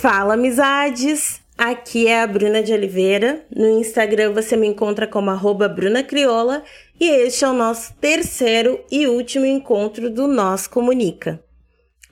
Fala, amizades! Aqui é a Bruna de Oliveira. No Instagram você me encontra como arroba Bruna Crioula e este é o nosso terceiro e último encontro do Nós Comunica.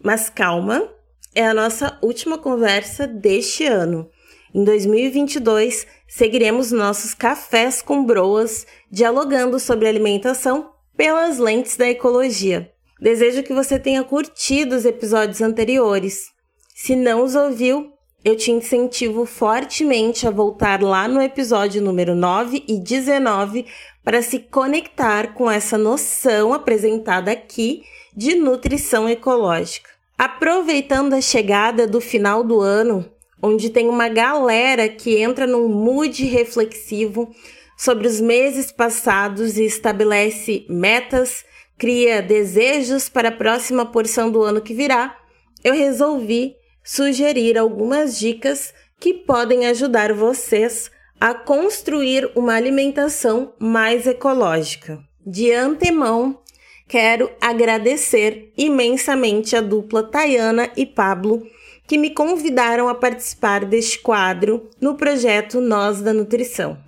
Mas calma, é a nossa última conversa deste ano. Em 2022, seguiremos nossos cafés com broas, dialogando sobre alimentação pelas lentes da ecologia. Desejo que você tenha curtido os episódios anteriores. Se não os ouviu, eu te incentivo fortemente a voltar lá no episódio número 9 e 19 para se conectar com essa noção apresentada aqui de nutrição ecológica. Aproveitando a chegada do final do ano, onde tem uma galera que entra num mood reflexivo sobre os meses passados e estabelece metas, cria desejos para a próxima porção do ano que virá, eu resolvi sugerir algumas dicas que podem ajudar vocês a construir uma alimentação mais ecológica. De antemão, quero agradecer imensamente a dupla Tayana e Pablo que me convidaram a participar deste quadro no projeto Nós da Nutrição.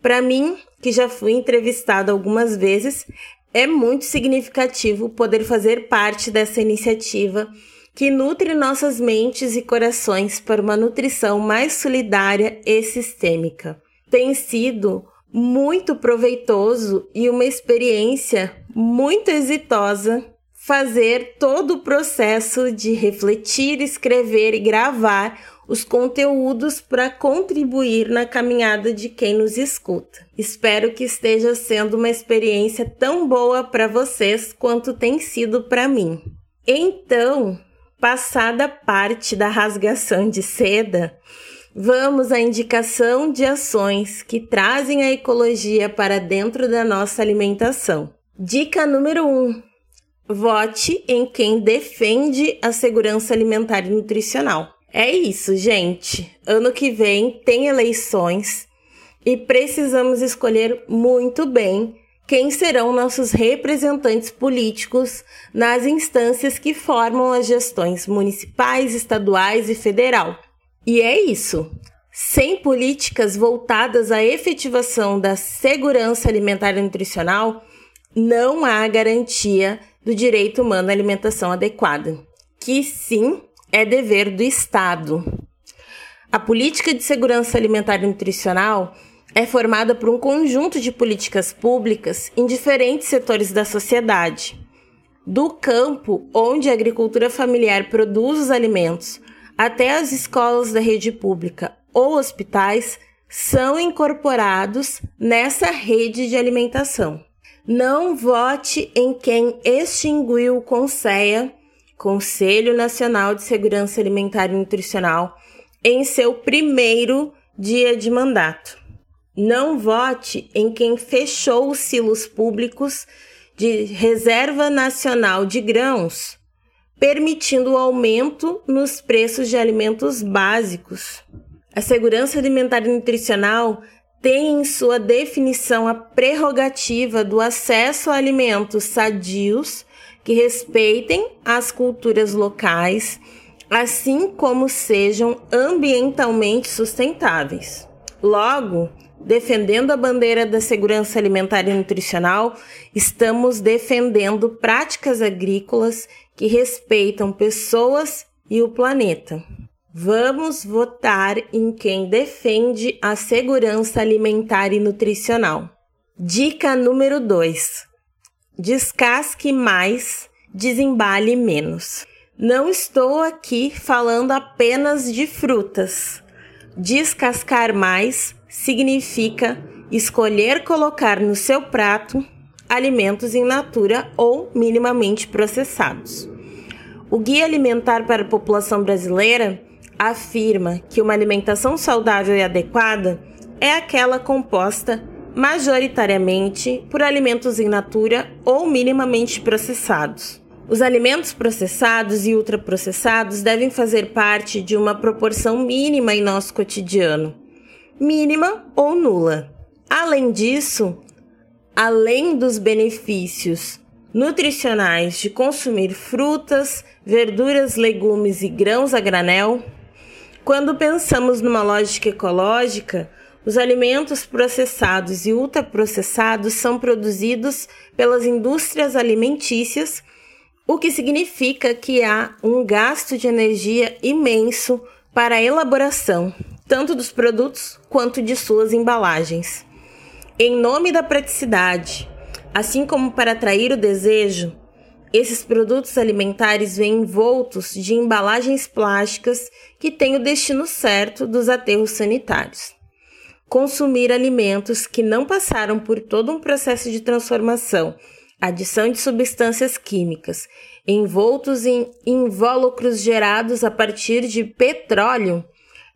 Para mim, que já fui entrevistada algumas vezes, é muito significativo poder fazer parte dessa iniciativa que nutre nossas mentes e corações para uma nutrição mais solidária e sistêmica. Tem sido muito proveitoso e uma experiência muito exitosa fazer todo o processo de refletir, escrever e gravar os conteúdos para contribuir na caminhada de quem nos escuta. Espero que esteja sendo uma experiência tão boa para vocês quanto tem sido para mim. Então, passada parte da rasgação de seda, vamos à indicação de ações que trazem a ecologia para dentro da nossa alimentação. Dica número 1: um, Vote em quem defende a segurança alimentar e nutricional. É isso, gente. Ano que vem tem eleições e precisamos escolher muito bem quem serão nossos representantes políticos nas instâncias que formam as gestões municipais, estaduais e federal. E é isso. Sem políticas voltadas à efetivação da segurança alimentar e nutricional, não há garantia do direito humano à alimentação adequada, que sim é dever do Estado. A política de segurança alimentar e nutricional é formada por um conjunto de políticas públicas em diferentes setores da sociedade. Do campo, onde a agricultura familiar produz os alimentos, até as escolas da rede pública ou hospitais, são incorporados nessa rede de alimentação. Não vote em quem extinguiu o CONSEA, Conselho Nacional de Segurança Alimentar e Nutricional, em seu primeiro dia de mandato. Não vote em quem fechou os silos públicos de Reserva Nacional de Grãos, permitindo o aumento nos preços de alimentos básicos. A segurança alimentar e nutricional tem em sua definição a prerrogativa do acesso a alimentos sadios que respeitem as culturas locais, assim como sejam ambientalmente sustentáveis. Logo, defendendo a bandeira da segurança alimentar e nutricional, estamos defendendo práticas agrícolas que respeitam pessoas e o planeta. Vamos votar em quem defende a segurança alimentar e nutricional. Dica número 2: descasque mais, desembale menos. Não estou aqui falando apenas de frutas. Descascar mais significa escolher colocar no seu prato alimentos in natura ou minimamente processados. O Guia Alimentar para a População Brasileira afirma que uma alimentação saudável e adequada é aquela composta majoritariamente por alimentos in natura ou minimamente processados. Os alimentos processados e ultraprocessados devem fazer parte de uma proporção mínima em nosso cotidiano, mínima ou nula. Além disso, além dos benefícios nutricionais de consumir frutas, verduras, legumes e grãos a granel, quando pensamos numa lógica ecológica, os alimentos processados e ultraprocessados são produzidos pelas indústrias alimentícias, o que significa que há um gasto de energia imenso para a elaboração, tanto dos produtos quanto de suas embalagens. Em nome da praticidade, assim como para atrair o desejo, esses produtos alimentares vêm envoltos de embalagens plásticas que têm o destino certo dos aterros sanitários consumir alimentos que não passaram por todo um processo de transformação, adição de substâncias químicas, envoltos em invólucros gerados a partir de petróleo,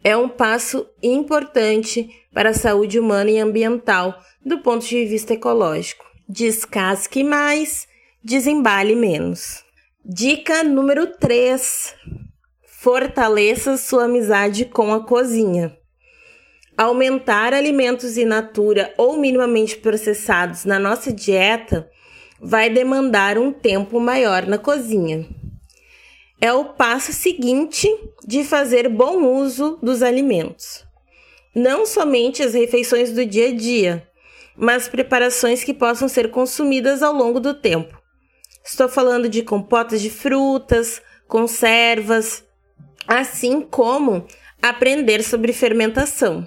é um passo importante para a saúde humana e ambiental do ponto de vista ecológico. Descasque mais, desembale menos. Dica número 3: fortaleça sua amizade com a cozinha. Aumentar alimentos in natura ou minimamente processados na nossa dieta vai demandar um tempo maior na cozinha. É o passo seguinte de fazer bom uso dos alimentos. Não somente as refeições do dia a dia, mas preparações que possam ser consumidas ao longo do tempo. Estou falando de compotas de frutas, conservas, assim como aprender sobre fermentação.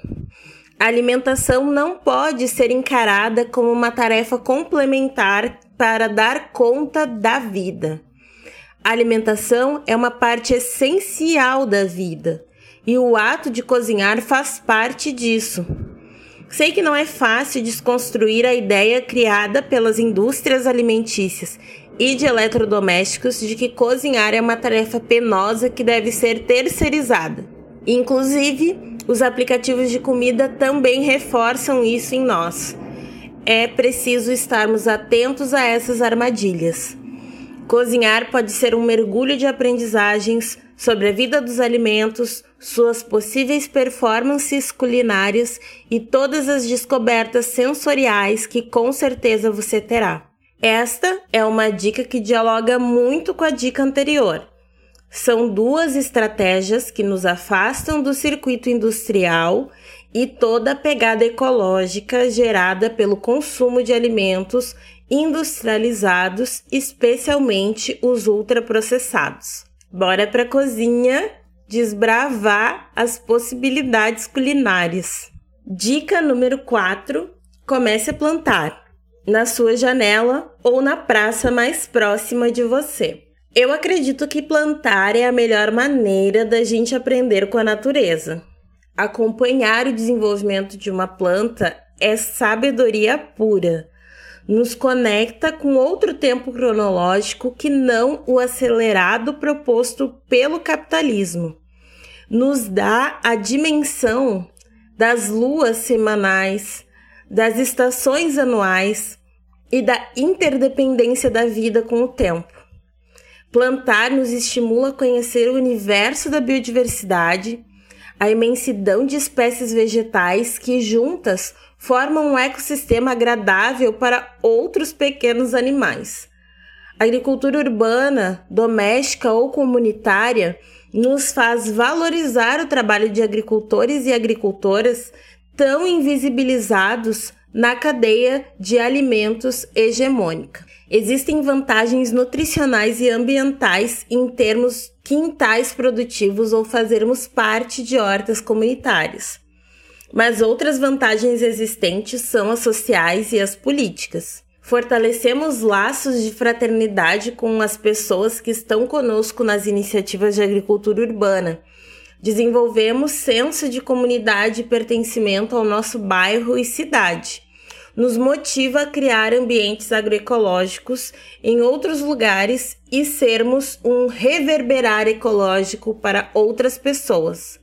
A alimentação não pode ser encarada como uma tarefa complementar para dar conta da vida. A alimentação é uma parte essencial da vida e o ato de cozinhar faz parte disso. Sei que não é fácil desconstruir a ideia criada pelas indústrias alimentícias e de eletrodomésticos de que cozinhar é uma tarefa penosa que deve ser terceirizada. Inclusive, os aplicativos de comida também reforçam isso em nós. É preciso estarmos atentos a essas armadilhas. Cozinhar pode ser um mergulho de aprendizagens sobre a vida dos alimentos, suas possíveis performances culinárias e todas as descobertas sensoriais que com certeza você terá. Esta é uma dica que dialoga muito com a dica anterior. São duas estratégias que nos afastam do circuito industrial e toda a pegada ecológica gerada pelo consumo de alimentos industrializados, especialmente os ultraprocessados. Bora para a cozinha desbravar as possibilidades culinárias. Dica número 4: comece a plantar na sua janela ou na praça mais próxima de você. Eu acredito que plantar é a melhor maneira da gente aprender com a natureza. Acompanhar o desenvolvimento de uma planta é sabedoria pura. Nos conecta com outro tempo cronológico que não o acelerado proposto pelo capitalismo. Nos dá a dimensão das luas semanais, das estações anuais e da interdependência da vida com o tempo. Plantar nos estimula a conhecer o universo da biodiversidade, a imensidão de espécies vegetais que juntas formam um ecossistema agradável para outros pequenos animais. A agricultura urbana, doméstica ou comunitária nos faz valorizar o trabalho de agricultores e agricultoras tão invisibilizados na cadeia de alimentos hegemônica. Existem vantagens nutricionais e ambientais em termos quintais produtivos ou fazermos parte de hortas comunitárias. Mas outras vantagens existentes são as sociais e as políticas. Fortalecemos laços de fraternidade com as pessoas que estão conosco nas iniciativas de agricultura urbana. Desenvolvemos senso de comunidade e pertencimento ao nosso bairro e cidade nos motiva a criar ambientes agroecológicos em outros lugares e sermos um reverberar ecológico para outras pessoas.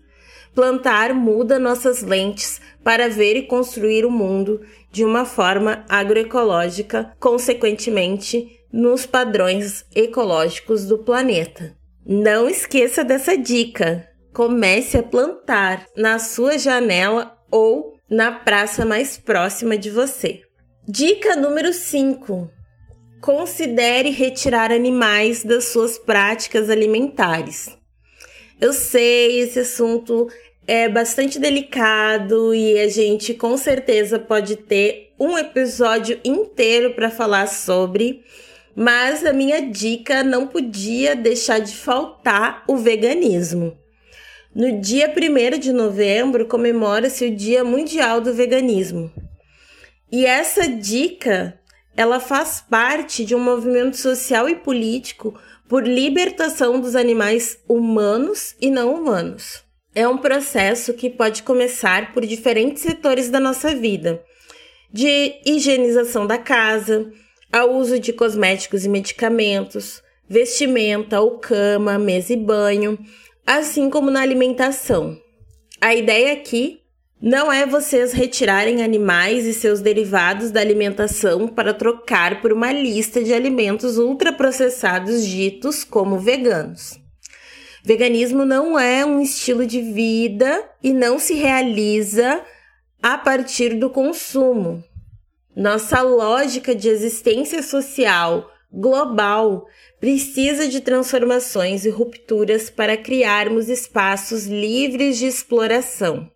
Plantar muda nossas lentes para ver e construir o mundo de uma forma agroecológica, consequentemente, nos padrões ecológicos do planeta. Não esqueça dessa dica. Comece a plantar na sua janela ou na praça mais próxima de você. Dica número 5. Considere retirar animais das suas práticas alimentares. Eu sei, esse assunto é bastante delicado e a gente com certeza pode ter um episódio inteiro para falar sobre, mas a minha dica não podia deixar de faltar o veganismo. No dia 1 de novembro comemora-se o Dia Mundial do Veganismo. E essa dica, ela faz parte de um movimento social e político por libertação dos animais humanos e não humanos. É um processo que pode começar por diferentes setores da nossa vida, de higienização da casa, ao uso de cosméticos e medicamentos, vestimenta ou cama, mesa e banho, assim como na alimentação. A ideia aqui não é vocês retirarem animais e seus derivados da alimentação para trocar por uma lista de alimentos ultraprocessados ditos como veganos. Veganismo não é um estilo de vida e não se realiza a partir do consumo. Nossa lógica de existência social global precisa de transformações e rupturas para criarmos espaços livres de exploração.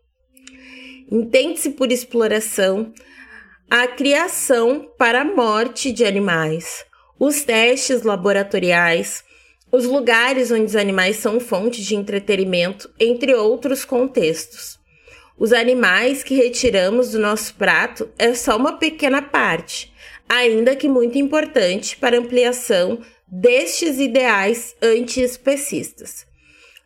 Entende-se por exploração a criação para a morte de animais, os testes laboratoriais, os lugares onde os animais são fonte de entretenimento, entre outros contextos. Os animais que retiramos do nosso prato é só uma pequena parte, ainda que muito importante para ampliação destes ideais antiespecistas.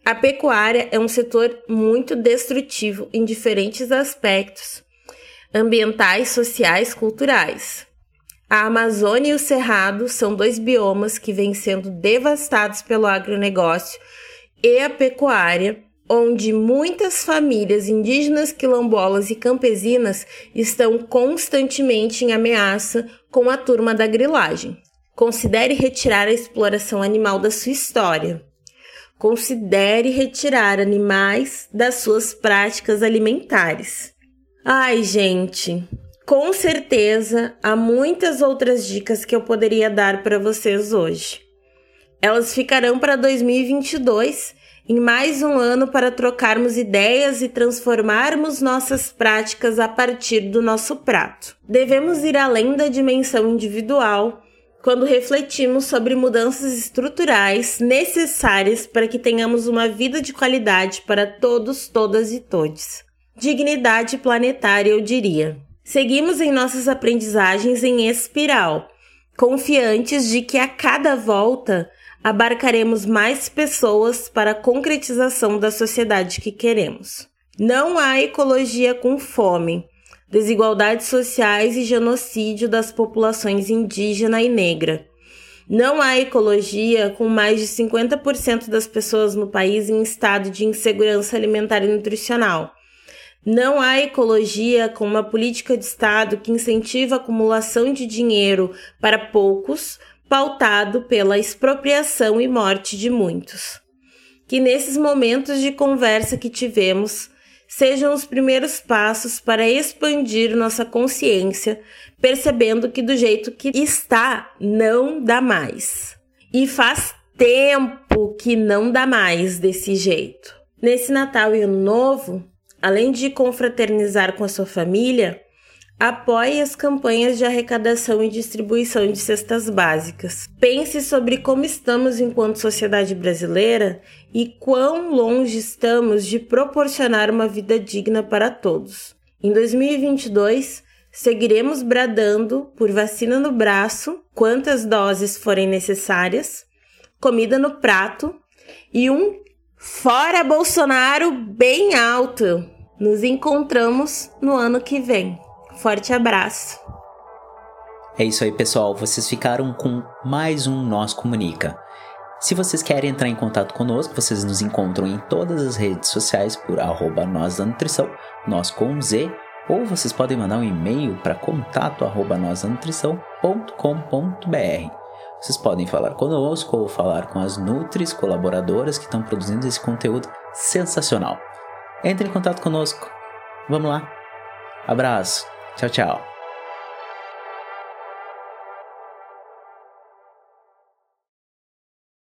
A pecuária é um setor muito destrutivo em diferentes aspectos ambientais, sociais, culturais. A Amazônia e o Cerrado são dois biomas que vêm sendo devastados pelo agronegócio e a pecuária, onde muitas famílias indígenas, quilombolas e campesinas estão constantemente em ameaça com a turma da grilagem. Considere retirar a exploração animal da sua história. Considere retirar animais das suas práticas alimentares. Ai, gente, com certeza há muitas outras dicas que eu poderia dar para vocês hoje. Elas ficarão para 2022, em mais um ano para trocarmos ideias e transformarmos nossas práticas a partir do nosso prato. Devemos ir além da dimensão individual quando refletimos sobre mudanças estruturais necessárias para que tenhamos uma vida de qualidade para todos, todas e todes. Dignidade planetária, eu diria. Seguimos em nossas aprendizagens em espiral, confiantes de que a cada volta abarcaremos mais pessoas para a concretização da sociedade que queremos. Não há ecologia com fome desigualdades sociais e genocídio das populações indígena e negra. Não há ecologia com mais de 50% das pessoas no país em estado de insegurança alimentar e nutricional. Não há ecologia com uma política de Estado que incentiva a acumulação de dinheiro para poucos, pautado pela expropriação e morte de muitos. Que nesses momentos de conversa que tivemos, sejam os primeiros passos para expandir nossa consciência, percebendo que do jeito que está, não dá mais. E faz tempo que não dá mais desse jeito. Nesse Natal e Ano Novo, além de confraternizar com a sua família, Apoie as campanhas de arrecadação e distribuição de cestas básicas. Pense sobre como estamos enquanto sociedade brasileira e quão longe estamos de proporcionar uma vida digna para todos. Em 2022, seguiremos bradando por vacina no braço, quantas doses forem necessárias, comida no prato e um fora Bolsonaro bem alto. Nos encontramos no ano que vem. Forte abraço! É isso aí, pessoal. Vocês ficaram com mais um Nós Comunica. Se vocês querem entrar em contato conosco, vocês nos encontram em todas as redes sociais por arroba nós da nutrição, nós com Z, ou vocês podem mandar um e-mail para contato arroba Vocês podem falar conosco ou falar com as Nutris colaboradoras que estão produzindo esse conteúdo sensacional. Entre em contato conosco. Vamos lá. Abraço. Tchau, tchau.